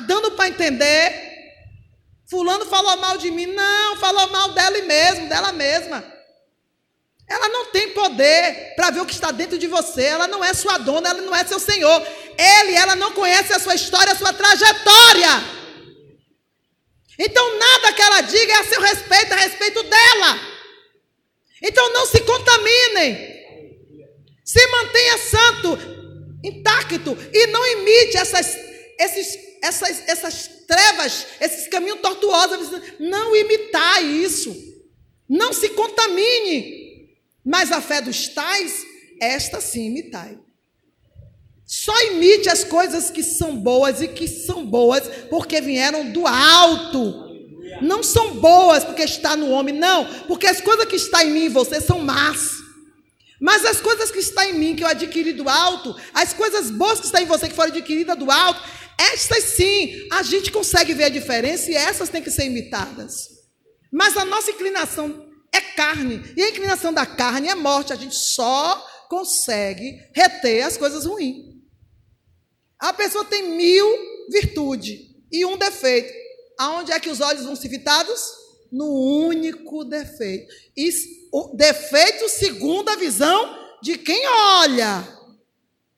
Dando para entender? Fulano falou mal de mim. Não, falou mal dela mesmo, dela mesma. Ela não tem poder para ver o que está dentro de você. Ela não é sua dona, ela não é seu senhor. Ele, ela não conhece a sua história, a sua trajetória. Então nada que ela diga é a seu respeito, a respeito dela. Então não se contaminem. Se mantenha santo, intacto e não imite essas, esses, essas, essas trevas, esses caminhos tortuosos. Não imitar isso. Não se contamine. Mas a fé dos tais, esta sim imitai. Só imite as coisas que são boas e que são boas porque vieram do alto. Não são boas porque está no homem, não, porque as coisas que estão em mim e você são más. Mas as coisas que estão em mim, que eu adquiri do alto, as coisas boas que estão em você, que foram adquiridas do alto, estas sim, a gente consegue ver a diferença e essas têm que ser imitadas. Mas a nossa inclinação é carne, e a inclinação da carne é morte, a gente só consegue reter as coisas ruins. A pessoa tem mil virtudes e um defeito. Aonde é que os olhos vão ser fitados? No único defeito. E o defeito segundo a visão de quem olha.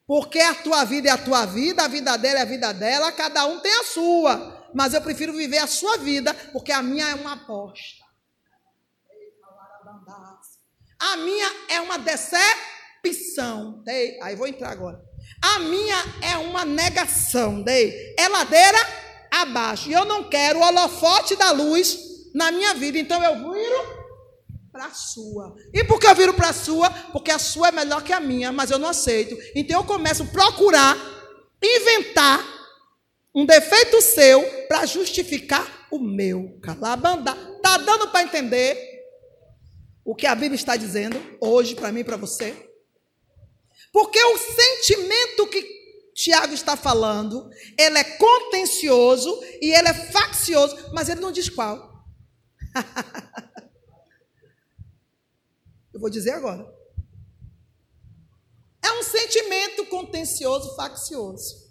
Porque a tua vida é a tua vida, a vida dela é a vida dela, cada um tem a sua. Mas eu prefiro viver a sua vida, porque a minha é uma aposta. A minha é uma decepção. Aí vou entrar agora. A minha é uma negação, dei. É ladeira abaixo. E eu não quero o holofote da luz na minha vida. Então eu viro para a sua. E por que eu viro para a sua? Porque a sua é melhor que a minha, mas eu não aceito. Então eu começo a procurar, inventar um defeito seu para justificar o meu. Calabanda. Tá dando para entender o que a Bíblia está dizendo hoje para mim e para você? Porque o sentimento que Tiago está falando, ele é contencioso e ele é faccioso, mas ele não diz qual. Eu vou dizer agora. É um sentimento contencioso, faccioso.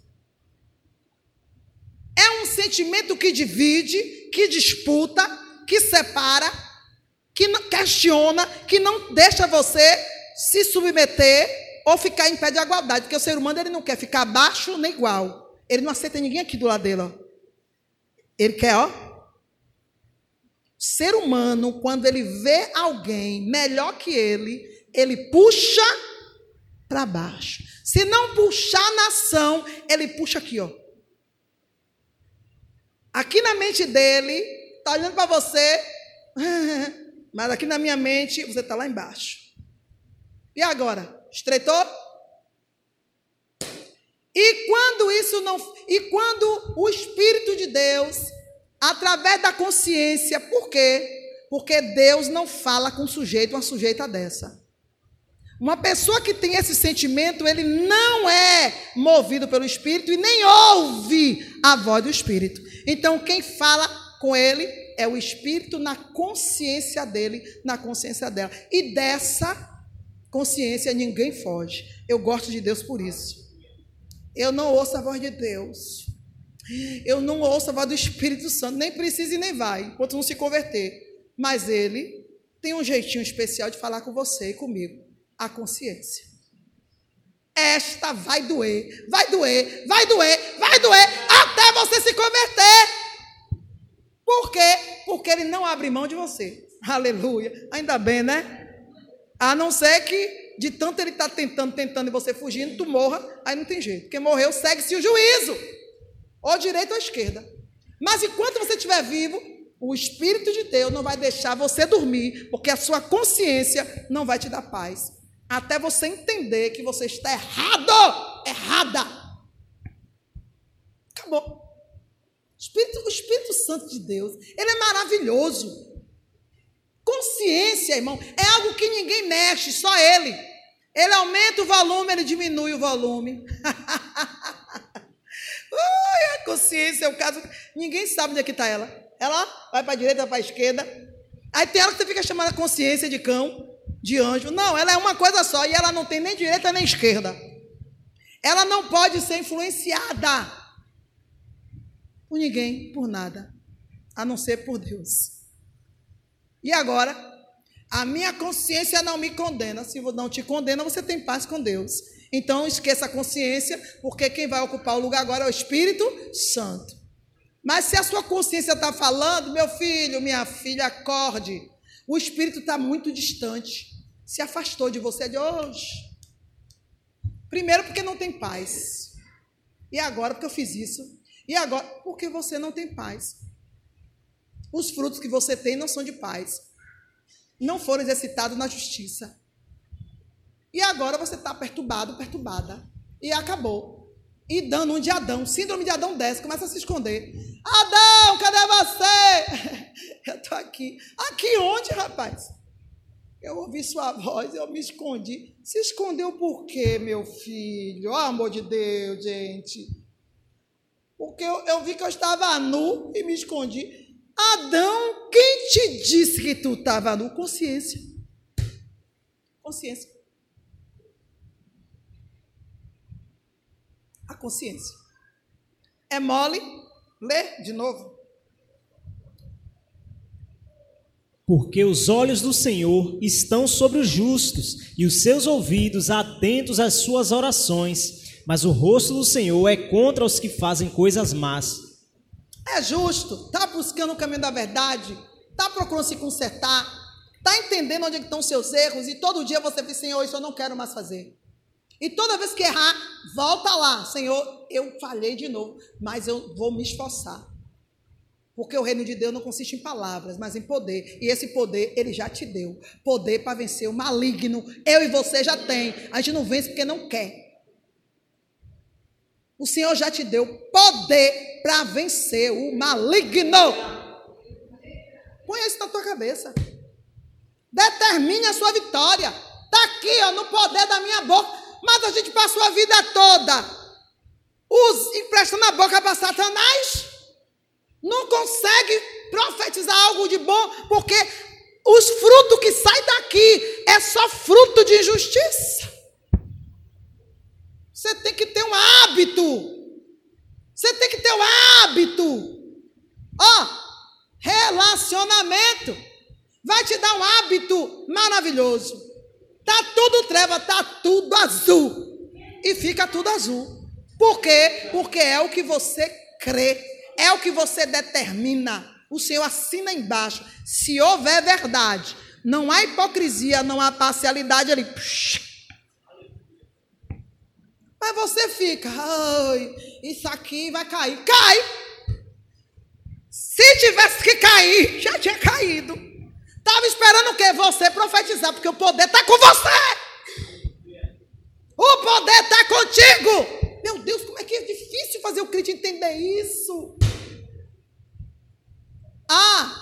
É um sentimento que divide, que disputa, que separa, que questiona, que não deixa você se submeter ou ficar em pé de igualdade, porque o ser humano ele não quer ficar abaixo nem igual. Ele não aceita ninguém aqui do lado dele. Ó. Ele quer, ó. Ser humano, quando ele vê alguém melhor que ele, ele puxa para baixo. Se não puxar na ação, ele puxa aqui, ó. Aqui na mente dele, está olhando para você, mas aqui na minha mente, você está lá embaixo. E agora? Estreitou? E quando isso não. E quando o Espírito de Deus, através da consciência, por quê? Porque Deus não fala com sujeito, uma sujeita dessa. Uma pessoa que tem esse sentimento, ele não é movido pelo Espírito e nem ouve a voz do Espírito. Então, quem fala com ele é o Espírito na consciência dele, na consciência dela. E dessa consciência, ninguém foge. Eu gosto de Deus por isso. Eu não ouço a voz de Deus. Eu não ouço a voz do Espírito Santo, nem precisa e nem vai, enquanto não se converter. Mas ele tem um jeitinho especial de falar com você e comigo. A consciência. Esta vai doer, vai doer, vai doer, vai doer, até você se converter. Por quê? Porque ele não abre mão de você. Aleluia. Ainda bem, né? A não ser que, de tanto ele estar tá tentando, tentando e você fugindo, tu morra, aí não tem jeito. Porque morreu, segue-se o juízo. Ou direita ou esquerda. Mas enquanto você estiver vivo, o Espírito de Deus não vai deixar você dormir, porque a sua consciência não vai te dar paz. Até você entender que você está errado, errada. Acabou. O Espírito, o Espírito Santo de Deus, ele é maravilhoso. Consciência, irmão, é algo que ninguém mexe, só ele. Ele aumenta o volume, ele diminui o volume. Consciência é o caso. Ninguém sabe onde é que está ela. Ela vai para a direita, vai para a esquerda. Aí tem ela que você fica chamando consciência de cão, de anjo. Não, ela é uma coisa só e ela não tem nem direita nem esquerda. Ela não pode ser influenciada. por ninguém, por nada, a não ser por Deus. E agora, a minha consciência não me condena. Se não te condena, você tem paz com Deus. Então esqueça a consciência, porque quem vai ocupar o lugar agora é o Espírito Santo. Mas se a sua consciência está falando, meu filho, minha filha, acorde. O Espírito está muito distante. Se afastou de você de hoje. Primeiro, porque não tem paz. E agora, porque eu fiz isso. E agora, porque você não tem paz. Os frutos que você tem não são de paz. Não foram exercitados na justiça. E agora você está perturbado, perturbada. E acabou. E dando um de Adão. Síndrome de Adão desce, começa a se esconder. Adão, cadê você? Eu estou aqui. Aqui onde, rapaz? Eu ouvi sua voz, eu me escondi. Se escondeu por quê, meu filho? Oh, amor de Deus, gente. Porque eu, eu vi que eu estava nu e me escondi. Adão, quem te disse que tu estava nu? Consciência. Consciência. A consciência. É mole? Lê de novo. Porque os olhos do Senhor estão sobre os justos e os seus ouvidos atentos às suas orações, mas o rosto do Senhor é contra os que fazem coisas más. É justo, está buscando o caminho da verdade, está procurando se consertar, está entendendo onde estão seus erros e todo dia você diz, Senhor, isso eu não quero mais fazer. E toda vez que errar, volta lá, Senhor, eu falhei de novo, mas eu vou me esforçar. Porque o reino de Deus não consiste em palavras, mas em poder. E esse poder ele já te deu. Poder para vencer o maligno. Eu e você já tem. A gente não vence porque não quer. O Senhor já te deu poder para vencer o maligno. Põe isso na tua cabeça. Determine a sua vitória. Está aqui, ó, no poder da minha boca. Mas a gente passou a vida toda os, emprestando a boca para Satanás não consegue profetizar algo de bom, porque os frutos que saem daqui é só fruto de injustiça. Você tem que ter um hábito. Você tem que ter um hábito. Ó, relacionamento vai te dar um hábito maravilhoso. Tá tudo treva, tá tudo azul. E fica tudo azul. Por quê? Porque é o que você crê é o que você determina. O Senhor assina embaixo. Se houver verdade, não há hipocrisia, não há parcialidade ali. Mas você fica, ai, isso aqui vai cair. Cai! Se tivesse que cair, já tinha caído. Estava esperando o quê? Você profetizar, porque o poder está com você. O poder está contigo. Meu Deus, como é que é difícil fazer o crente entender isso? Ah,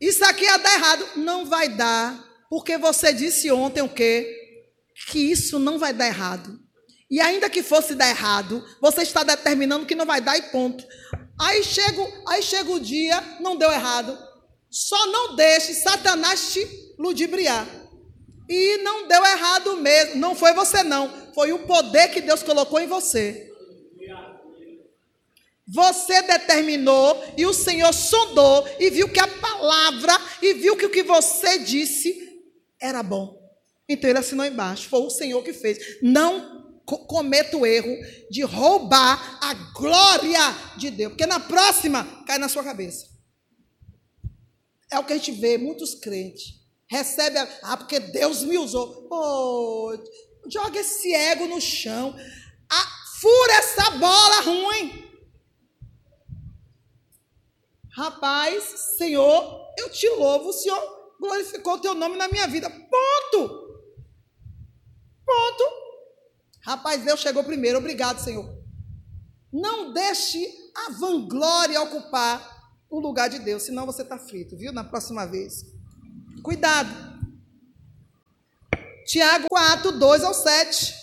isso aqui ia dar errado. Não vai dar, porque você disse ontem o quê? Que isso não vai dar errado. E ainda que fosse dar errado, você está determinando que não vai dar e ponto. Aí chega, aí chega o dia, não deu errado. Só não deixe Satanás te ludibriar. E não deu errado mesmo. Não foi você, não. Foi o poder que Deus colocou em você. Você determinou e o Senhor sondou e viu que a palavra e viu que o que você disse era bom. Então ele assinou embaixo. Foi o Senhor que fez. Não cometa o erro de roubar a glória de Deus, porque na próxima cai na sua cabeça. É o que a gente vê muitos crentes recebe a, ah porque Deus me usou. Oh, joga esse ego no chão. Ah, fura essa bola ruim. Rapaz, Senhor, eu te louvo, o Senhor glorificou o teu nome na minha vida. Ponto. Ponto. Rapaz, Deus chegou primeiro. Obrigado, Senhor. Não deixe a vanglória ocupar o lugar de Deus, senão você está frito, viu? Na próxima vez. Cuidado. Tiago 4, 2 ao 7.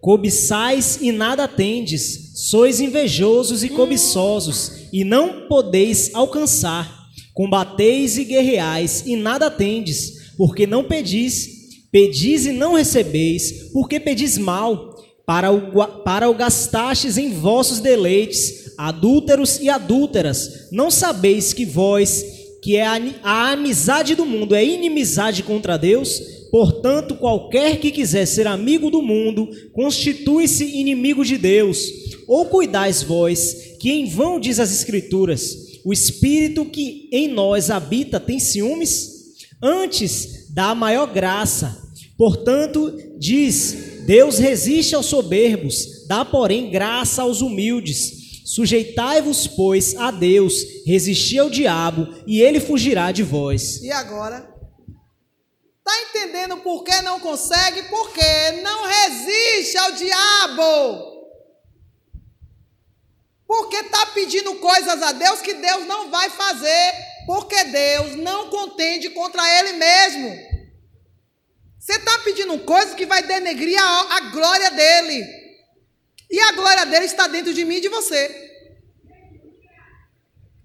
Cobiçais e nada tendes, sois invejosos e cobiçosos, e não podeis alcançar. Combateis e guerreais e nada tendes, porque não pedis. Pedis e não recebeis, porque pedis mal, para o, para o gastastes em vossos deleites, adúlteros e adúlteras. Não sabeis que vós, que é a, a amizade do mundo, é inimizade contra Deus? Portanto, qualquer que quiser ser amigo do mundo, constitui-se inimigo de Deus. Ou cuidais vós, que em vão diz as Escrituras, o Espírito que em nós habita tem ciúmes? Antes, dá maior graça. Portanto, diz: Deus resiste aos soberbos, dá, porém, graça aos humildes. Sujeitai-vos, pois, a Deus, resisti ao diabo, e ele fugirá de vós. E agora? Está entendendo por que não consegue? Porque não resiste ao diabo. Porque está pedindo coisas a Deus que Deus não vai fazer. Porque Deus não contende contra Ele mesmo. Você está pedindo coisas que vai denegrir a, a glória dele. E a glória dele está dentro de mim e de você.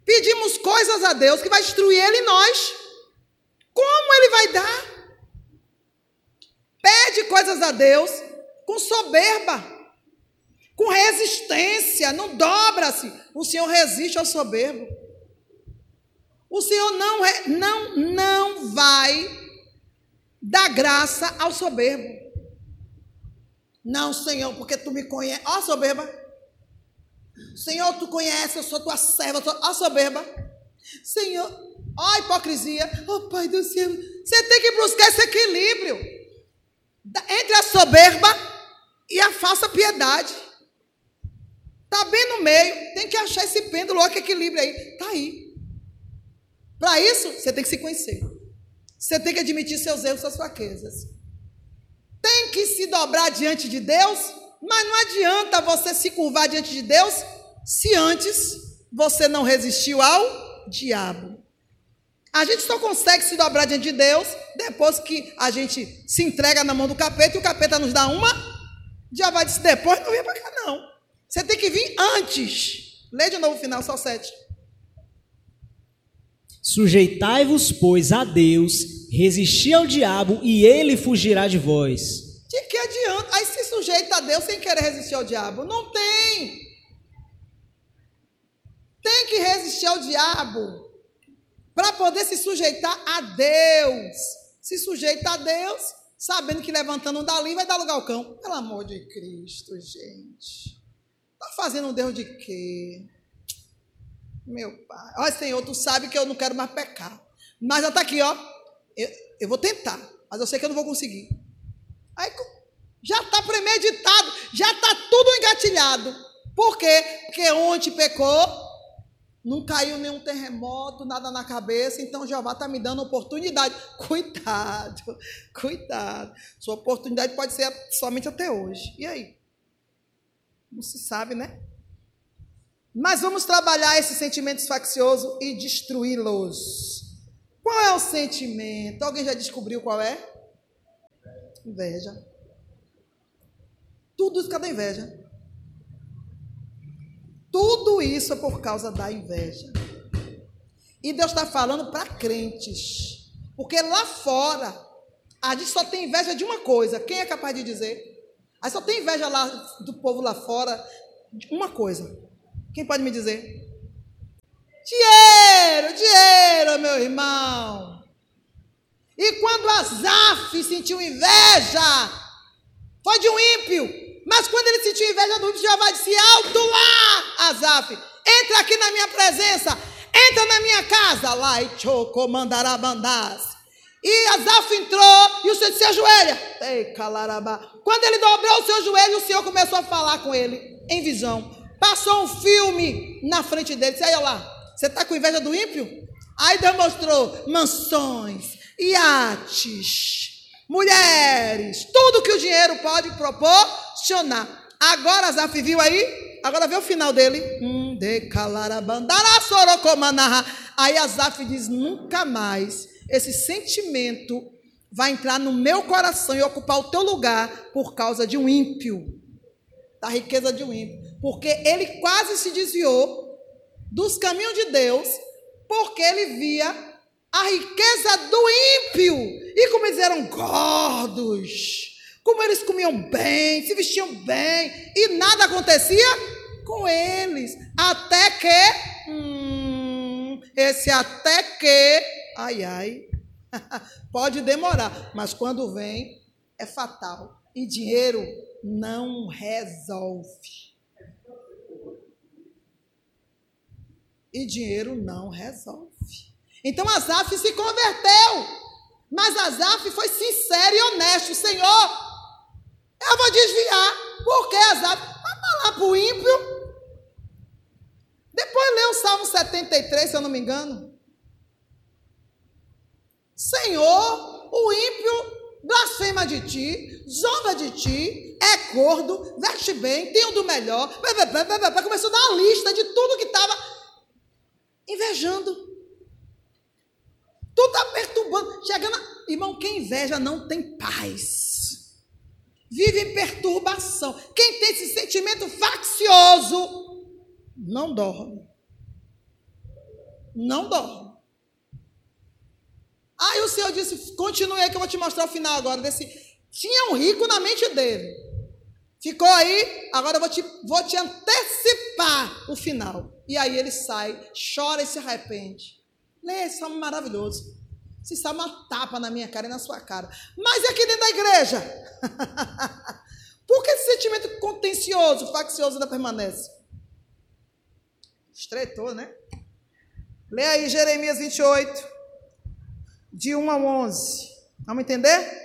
Pedimos coisas a Deus que vai destruir ele e nós. Como ele vai dar? Pede coisas a Deus com soberba, com resistência, não dobra-se. O Senhor resiste ao soberbo. O Senhor não, não, não vai dar graça ao soberbo. Não, Senhor, porque tu me conheces. Ó, soberba. Senhor, tu conheces, eu sou tua serva. Ó, soberba. Senhor, ó, hipocrisia. Ó, oh, Pai do céu. Você tem que buscar esse equilíbrio entre a soberba e a falsa piedade. Está bem no meio. Tem que achar esse pêndulo, olha que equilíbrio aí. Está aí. Para isso, você tem que se conhecer. Você tem que admitir seus erros, suas fraquezas. Tem que se dobrar diante de Deus, mas não adianta você se curvar diante de Deus se antes você não resistiu ao diabo. A gente só consegue se dobrar diante de Deus depois que a gente se entrega na mão do capeta e o capeta nos dá uma. Já vai dizer depois, não vem para cá, não. Você tem que vir antes. Lê de novo o final, só sete. Sujeitai-vos, pois, a Deus, resisti ao diabo e ele fugirá de vós. De que adianta? Aí se sujeita a Deus sem querer resistir ao diabo. Não tem. Tem que resistir ao diabo para poder se sujeitar a Deus. Se sujeita a Deus, sabendo que levantando um dali vai dar lugar ao cão. Pelo amor de Cristo, gente. Está fazendo um Deus de quê? Meu pai. Olha, Senhor, tu sabe que eu não quero mais pecar. Mas já está aqui, ó. Eu, eu vou tentar, mas eu sei que eu não vou conseguir. Aí já está premeditado, já está tudo engatilhado. Por quê? Porque ontem pecou, não caiu nenhum terremoto, nada na cabeça, então Jeová está me dando oportunidade. Cuidado, cuidado. Sua oportunidade pode ser somente até hoje. E aí? Não se sabe, né? Mas vamos trabalhar esses sentimentos facciosos e destruí-los. Qual é o sentimento? Alguém já descobriu qual é? Inveja. Tudo isso cada inveja. Tudo isso é por causa da inveja. E Deus está falando para crentes. Porque lá fora, a gente só tem inveja de uma coisa. Quem é capaz de dizer? A gente só tem inveja lá do povo lá fora de uma coisa. Quem pode me dizer? Dinheiro, dinheiro, meu irmão. E quando Azaf sentiu inveja, foi de um ímpio. Mas quando ele sentiu inveja do Jeová, disse: Alto lá, Azaf, entra aqui na minha presença, entra na minha casa. Lá e mandará bandás. E Azaf entrou e o Senhor disse: ajoelha. Ei, calarabá. Quando ele dobrou o seu joelho, o Senhor começou a falar com ele em visão. Passou um filme na frente dele. Disse: Aí, olha lá, você está com inveja do ímpio? Aí Deus mostrou mansões, iates, mulheres, tudo que o dinheiro pode proporcionar. Agora Zaf viu aí? Agora vê o final dele. Hum, aí Azaf diz: nunca mais esse sentimento vai entrar no meu coração e ocupar o teu lugar por causa de um ímpio, da riqueza de um ímpio. Porque ele quase se desviou dos caminhos de Deus, porque ele via a riqueza do ímpio. E como eles eram gordos, como eles comiam bem, se vestiam bem, e nada acontecia com eles. Até que. Hum, esse até que. Ai, ai. Pode demorar, mas quando vem, é fatal. E dinheiro não resolve. E dinheiro não resolve. Então Azaf se converteu. Mas Azaf foi sincero e honesto. Senhor, eu vou desviar. Porque Azaf vai falar para o ímpio. Depois lê o Salmo 73, se eu não me engano. Senhor, o ímpio blasfema de ti, zomba de ti, é gordo, veste bem, tem o do melhor. Começou a dar uma lista de tudo que estava invejando. Tudo está perturbando. Chegando. A... Irmão, quem inveja não tem paz. Vive em perturbação. Quem tem esse sentimento faccioso não dorme. Não dorme. Aí o Senhor disse: continue aí que eu vou te mostrar o final agora. Desse... Tinha um rico na mente dele. Ficou aí, agora eu vou te, vou te antecipar o final. E aí ele sai, chora e se arrepende. Lê esse salmo maravilhoso. Esse salmo uma tapa na minha cara e na sua cara. Mas é aqui dentro da igreja. Por que esse sentimento contencioso, faccioso ainda permanece? Estreitou, né? Lê aí Jeremias 28, de 1 a 11. Vamos entender?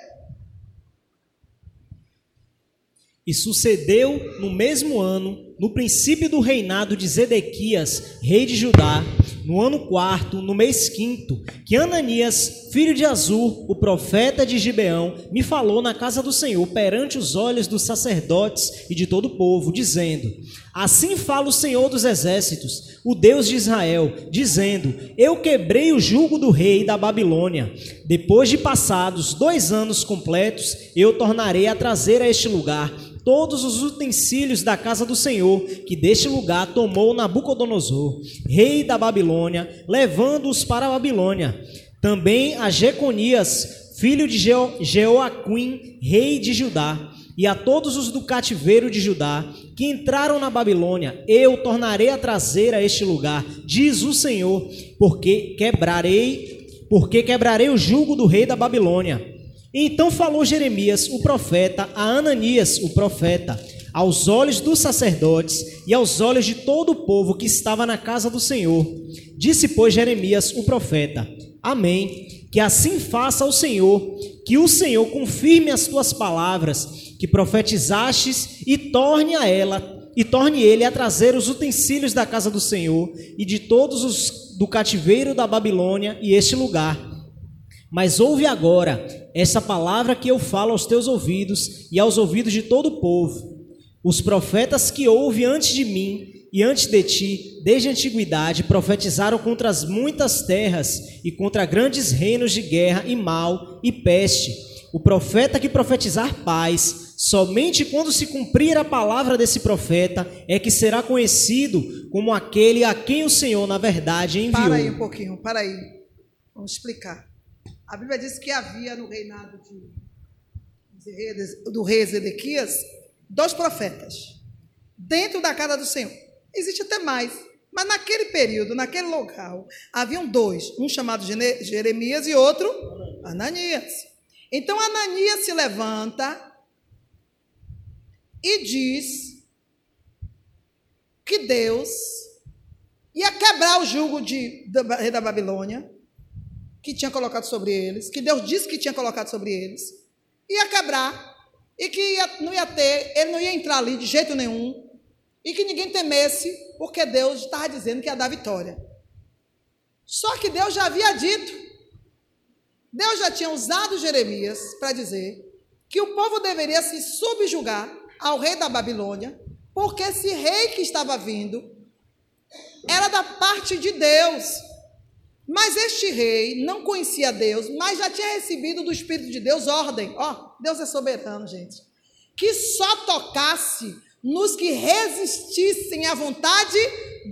E sucedeu no mesmo ano, no princípio do reinado de Zedequias, rei de Judá, no ano quarto, no mês quinto, que Ananias, filho de Azur, o profeta de Gibeão, me falou na casa do Senhor perante os olhos dos sacerdotes e de todo o povo, dizendo: Assim fala o Senhor dos exércitos, o Deus de Israel, dizendo: Eu quebrei o jugo do rei da Babilônia. Depois de passados dois anos completos, eu tornarei a trazer a este lugar todos os utensílios da casa do Senhor, que deste lugar tomou Nabucodonosor, rei da Babilônia, levando-os para a Babilônia. Também a Jeconias, filho de Jeoaquim, rei de Judá, e a todos os do cativeiro de Judá, que entraram na Babilônia, eu tornarei a trazer a este lugar, diz o Senhor, porque quebrarei, porque quebrarei o jugo do rei da Babilônia então falou Jeremias, o profeta, a Ananias, o profeta, aos olhos dos sacerdotes e aos olhos de todo o povo que estava na casa do Senhor. Disse, pois, Jeremias, o profeta: Amém. Que assim faça o Senhor, que o Senhor confirme as tuas palavras, que profetizastes e torne a ela e torne ele a trazer os utensílios da casa do Senhor e de todos os do cativeiro da Babilônia e este lugar mas ouve agora essa palavra que eu falo aos teus ouvidos e aos ouvidos de todo o povo. Os profetas que houve antes de mim e antes de ti, desde a antiguidade, profetizaram contra as muitas terras e contra grandes reinos de guerra e mal e peste. O profeta que profetizar paz, somente quando se cumprir a palavra desse profeta, é que será conhecido como aquele a quem o Senhor, na verdade, enviou. Para aí um pouquinho, para aí. Vamos explicar. A Bíblia diz que havia no reinado de, do rei Ezequias dois profetas dentro da casa do Senhor. Existe até mais, mas naquele período, naquele local, haviam dois, um chamado Jeremias e outro Ananias. Então Ananias se levanta e diz que Deus ia quebrar o jugo de, rei da Babilônia que tinha colocado sobre eles, que Deus disse que tinha colocado sobre eles, ia quebrar, e que ia, não ia ter, ele não ia entrar ali de jeito nenhum, e que ninguém temesse, porque Deus estava dizendo que ia dar vitória. Só que Deus já havia dito, Deus já tinha usado Jeremias para dizer que o povo deveria se subjugar ao rei da Babilônia, porque esse rei que estava vindo era da parte de Deus. Mas este rei não conhecia Deus, mas já tinha recebido do Espírito de Deus ordem. Ó, oh, Deus é soberano, gente. Que só tocasse nos que resistissem à vontade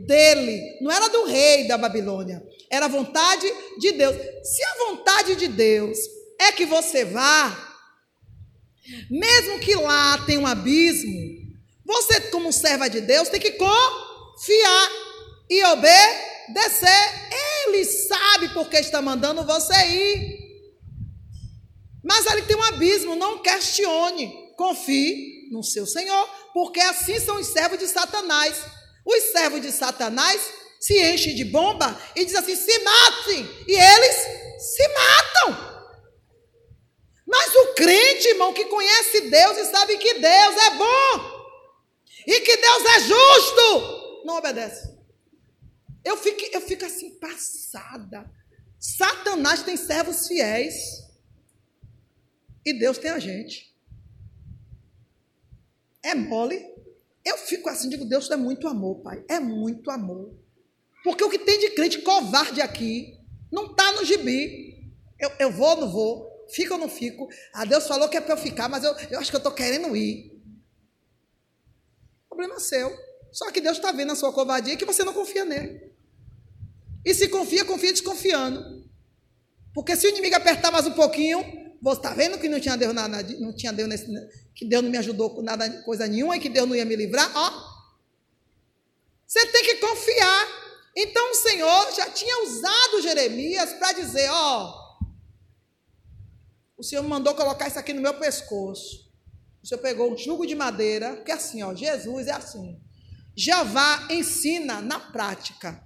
dele. Não era do rei da Babilônia, era a vontade de Deus. Se a vontade de Deus é que você vá, Mesmo que lá tenha um abismo, você, como serva de Deus, tem que confiar e obedecer. Ele sabe por que está mandando você ir. Mas ali tem um abismo, não questione. Confie no seu Senhor, porque assim são os servos de Satanás. Os servos de Satanás se enchem de bomba e dizem assim: se matem. E eles se matam. Mas o crente, irmão, que conhece Deus e sabe que Deus é bom e que Deus é justo, não obedece. Eu fico, eu fico assim, passada. Satanás tem servos fiéis e Deus tem a gente. É mole. Eu fico assim, digo, Deus é muito amor, Pai. É muito amor. Porque o que tem de crente covarde aqui não está no gibi. Eu, eu vou ou não vou? Fico ou não fico? Ah, Deus falou que é para eu ficar, mas eu, eu acho que eu estou querendo ir. Problema seu. Só que Deus está vendo a sua covardia e que você não confia nele. E se confia, confia desconfiando. Porque se o inimigo apertar mais um pouquinho, você está vendo que não tinha Deus nada, não tinha Deus nesse, que Deus não me ajudou com nada, coisa nenhuma e que Deus não ia me livrar, ó. Você tem que confiar. Então o Senhor já tinha usado Jeremias para dizer: Ó, o Senhor me mandou colocar isso aqui no meu pescoço. O Senhor pegou um jugo de madeira, que é assim, ó, Jesus é assim. Jeová ensina na prática.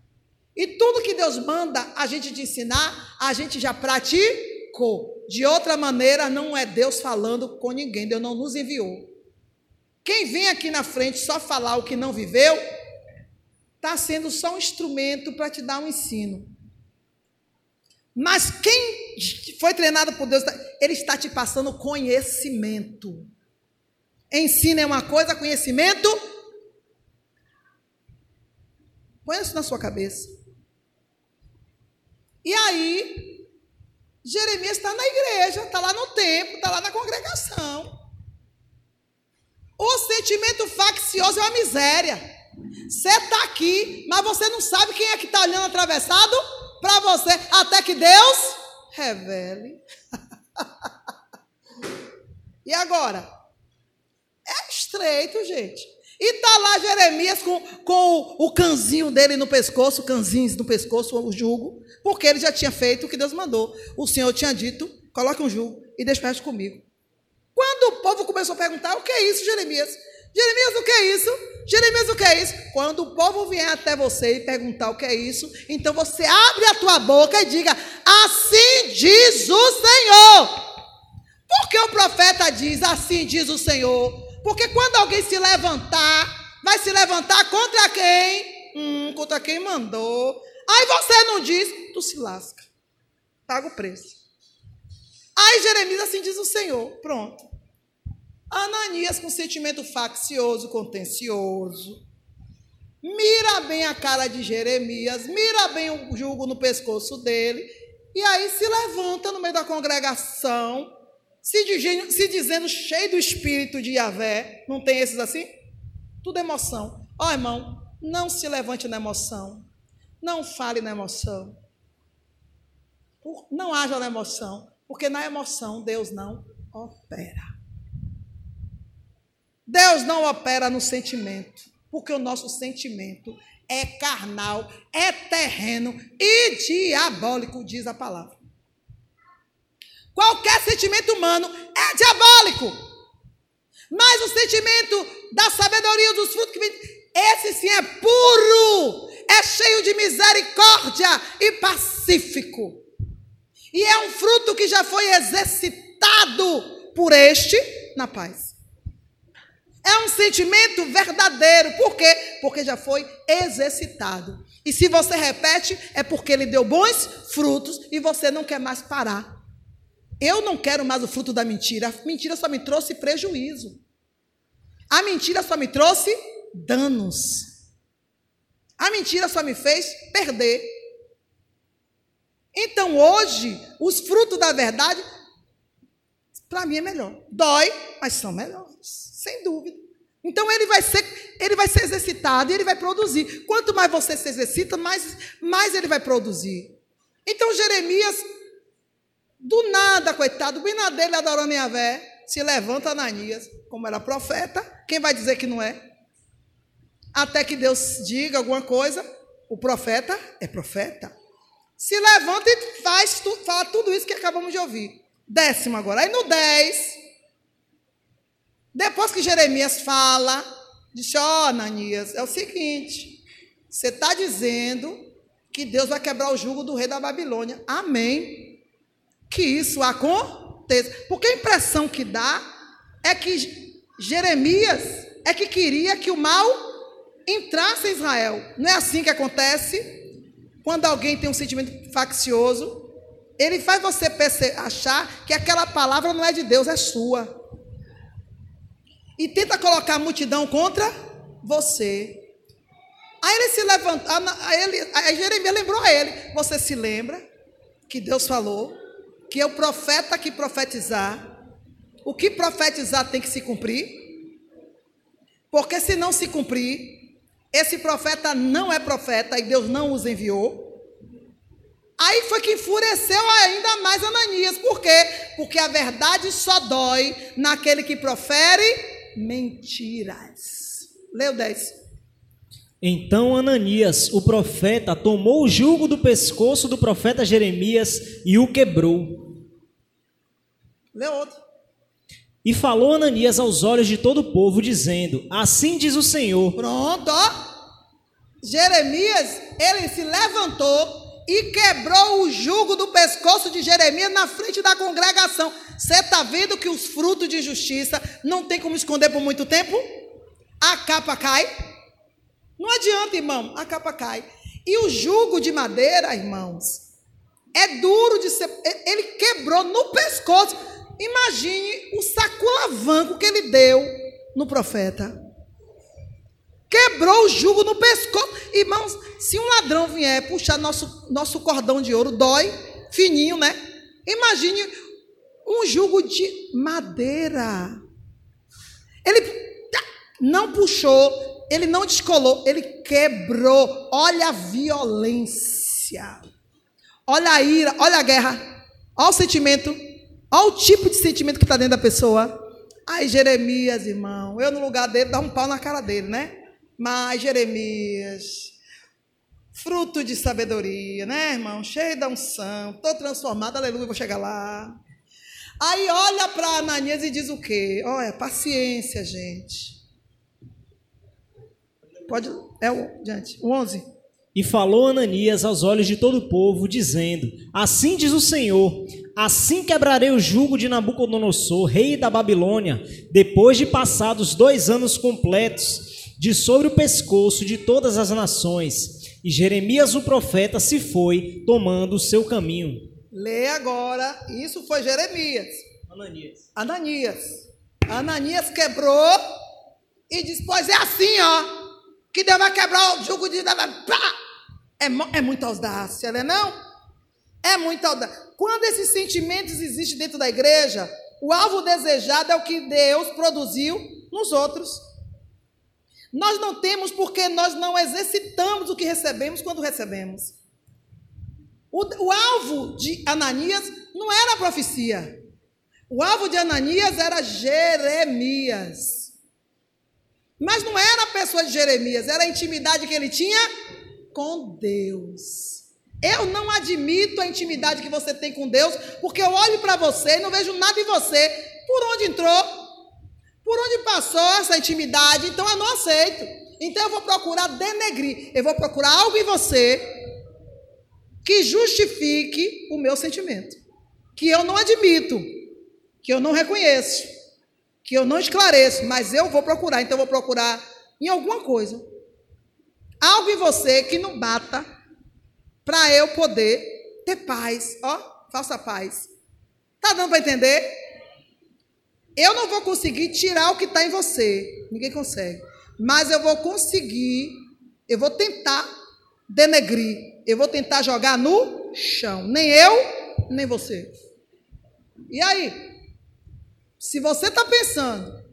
E tudo que Deus manda a gente te ensinar, a gente já praticou. De outra maneira, não é Deus falando com ninguém, Deus não nos enviou. Quem vem aqui na frente só falar o que não viveu, está sendo só um instrumento para te dar um ensino. Mas quem foi treinado por Deus, ele está te passando conhecimento. Ensino é uma coisa, conhecimento. Põe isso na sua cabeça. E aí, Jeremias está na igreja, está lá no templo, está lá na congregação. O sentimento faccioso é uma miséria. Você está aqui, mas você não sabe quem é que está olhando atravessado para você, até que Deus revele. e agora? É estreito, gente. E está lá Jeremias com, com o, o canzinho dele no pescoço, canzinhos no pescoço, o jugo, porque ele já tinha feito o que Deus mandou. O Senhor tinha dito: coloque um jugo e desperte comigo. Quando o povo começou a perguntar: o que é isso, Jeremias? Jeremias, o que é isso? Jeremias, o que é isso? Quando o povo vier até você e perguntar o que é isso, então você abre a tua boca e diga: Assim diz o Senhor. Porque o profeta diz: Assim diz o Senhor. Porque quando alguém se levantar, vai se levantar contra quem? Hum, contra quem mandou. Aí você não diz, tu se lasca. Paga o preço. Aí Jeremias, assim diz o Senhor. Pronto. Ananias, com sentimento faccioso, contencioso, mira bem a cara de Jeremias, mira bem o jugo no pescoço dele, e aí se levanta no meio da congregação, se dizendo, se dizendo cheio do espírito de Yahvé. Não tem esses assim? Tudo emoção. Ó, oh, irmão, não se levante na emoção. Não fale na emoção. Não haja na emoção. Porque na emoção Deus não opera. Deus não opera no sentimento, porque o nosso sentimento é carnal, é terreno e diabólico, diz a palavra. Qualquer sentimento humano é diabólico. Mas o sentimento da sabedoria dos frutos que vem, esse sim é puro, é cheio de misericórdia e pacífico. E é um fruto que já foi exercitado por este na paz. É um sentimento verdadeiro. Por quê? Porque já foi exercitado. E se você repete, é porque ele deu bons frutos e você não quer mais parar. Eu não quero mais o fruto da mentira. A mentira só me trouxe prejuízo. A mentira só me trouxe danos. A mentira só me fez perder. Então hoje, os frutos da verdade, para mim é melhor. Dói, mas são melhores sem dúvida. Então ele vai ser, ele vai ser exercitado e ele vai produzir. Quanto mais você se exercita, mais, mais ele vai produzir. Então Jeremias, do nada, coitado, bem na dele adorando Yahvé, se levanta Ananias, como era profeta, quem vai dizer que não é? Até que Deus diga alguma coisa, o profeta é profeta. Se levanta e faz, fala tudo isso que acabamos de ouvir. Décimo agora. Aí no 10, depois que Jeremias fala, diz: Ó, oh, Ananias, é o seguinte: você está dizendo que Deus vai quebrar o jugo do rei da Babilônia. Amém. Que isso aconteça. Porque a impressão que dá é que Jeremias é que queria que o mal entrasse em Israel. Não é assim que acontece? Quando alguém tem um sentimento faccioso, ele faz você achar que aquela palavra não é de Deus, é sua e tenta colocar a multidão contra você. Aí ele se levantou, aí, aí Jeremias lembrou a ele: Você se lembra que Deus falou que o profeta que profetizar, o que profetizar tem que se cumprir? Porque se não se cumprir, esse profeta não é profeta e Deus não os enviou. Aí foi que enfureceu ainda mais Ananias. Por quê? Porque a verdade só dói naquele que profere mentiras. Leu 10. Então Ananias, o profeta, tomou o jugo do pescoço do profeta Jeremias e o quebrou. E falou Ananias aos olhos de todo o povo, dizendo: Assim diz o Senhor. Pronto, ó. Jeremias, ele se levantou e quebrou o jugo do pescoço de Jeremias na frente da congregação. Você está vendo que os frutos de justiça não tem como esconder por muito tempo? A capa cai. Não adianta, irmão, a capa cai. E o jugo de madeira, irmãos, é duro de ser. Ele quebrou no pescoço. Imagine o saculavanco que ele deu no profeta. Quebrou o jugo no pescoço. Irmãos, se um ladrão vier puxar nosso, nosso cordão de ouro, dói, fininho, né? Imagine um jugo de madeira. Ele não puxou, ele não descolou, ele quebrou. Olha a violência. Olha a ira, olha a guerra. Olha o sentimento. Olha o tipo de sentimento que está dentro da pessoa. Ai, Jeremias, irmão, eu no lugar dele dá um pau na cara dele, né? Mas Jeremias, fruto de sabedoria, né, irmão? Cheio da unção, estou transformado, aleluia, vou chegar lá. Aí olha para Ananias e diz o quê? Olha, paciência, gente. Pode, é o, diante, o 11. E falou Ananias aos olhos de todo o povo, dizendo: Assim diz o Senhor: Assim quebrarei o jugo de Nabucodonosor, rei da Babilônia, depois de passados dois anos completos, de sobre o pescoço de todas as nações. E Jeremias o profeta se foi, tomando o seu caminho. Lê agora, isso foi Jeremias. Ananias. Ananias. Ananias quebrou e disse: Pois é assim, ó, que Deus vai quebrar o jugo de. É, é muita audácia, não é? Não? É muita audácia. Quando esses sentimentos existem dentro da igreja, o alvo desejado é o que Deus produziu nos outros. Nós não temos porque nós não exercitamos o que recebemos quando recebemos. O, o, alvo de Ananias não era a profecia. O alvo de Ananias era Jeremias. Mas não era a pessoa de Jeremias, era a intimidade que ele tinha com Deus. Eu não admito a intimidade que você tem com Deus, porque eu olho para você e não vejo nada em você. Por onde entrou? Por onde passou essa intimidade, então eu não aceito. Então eu vou procurar denegrir, eu vou procurar algo em você que justifique o meu sentimento, que eu não admito, que eu não reconheço, que eu não esclareço, mas eu vou procurar. Então eu vou procurar em alguma coisa algo em você que não bata para eu poder ter paz. Ó, faça paz. Tá dando para entender? Eu não vou conseguir tirar o que está em você. Ninguém consegue. Mas eu vou conseguir, eu vou tentar denegrir. Eu vou tentar jogar no chão. Nem eu, nem você. E aí? Se você está pensando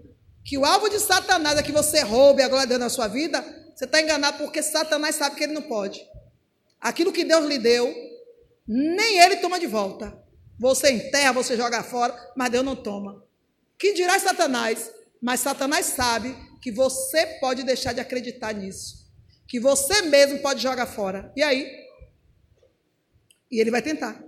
que o alvo de Satanás é que você roube a glória de Deus na sua vida, você está enganado porque Satanás sabe que ele não pode. Aquilo que Deus lhe deu, nem ele toma de volta. Você enterra, você joga fora, mas Deus não toma. Que dirá Satanás? Mas Satanás sabe que você pode deixar de acreditar nisso. Que você mesmo pode jogar fora. E aí? E ele vai tentar.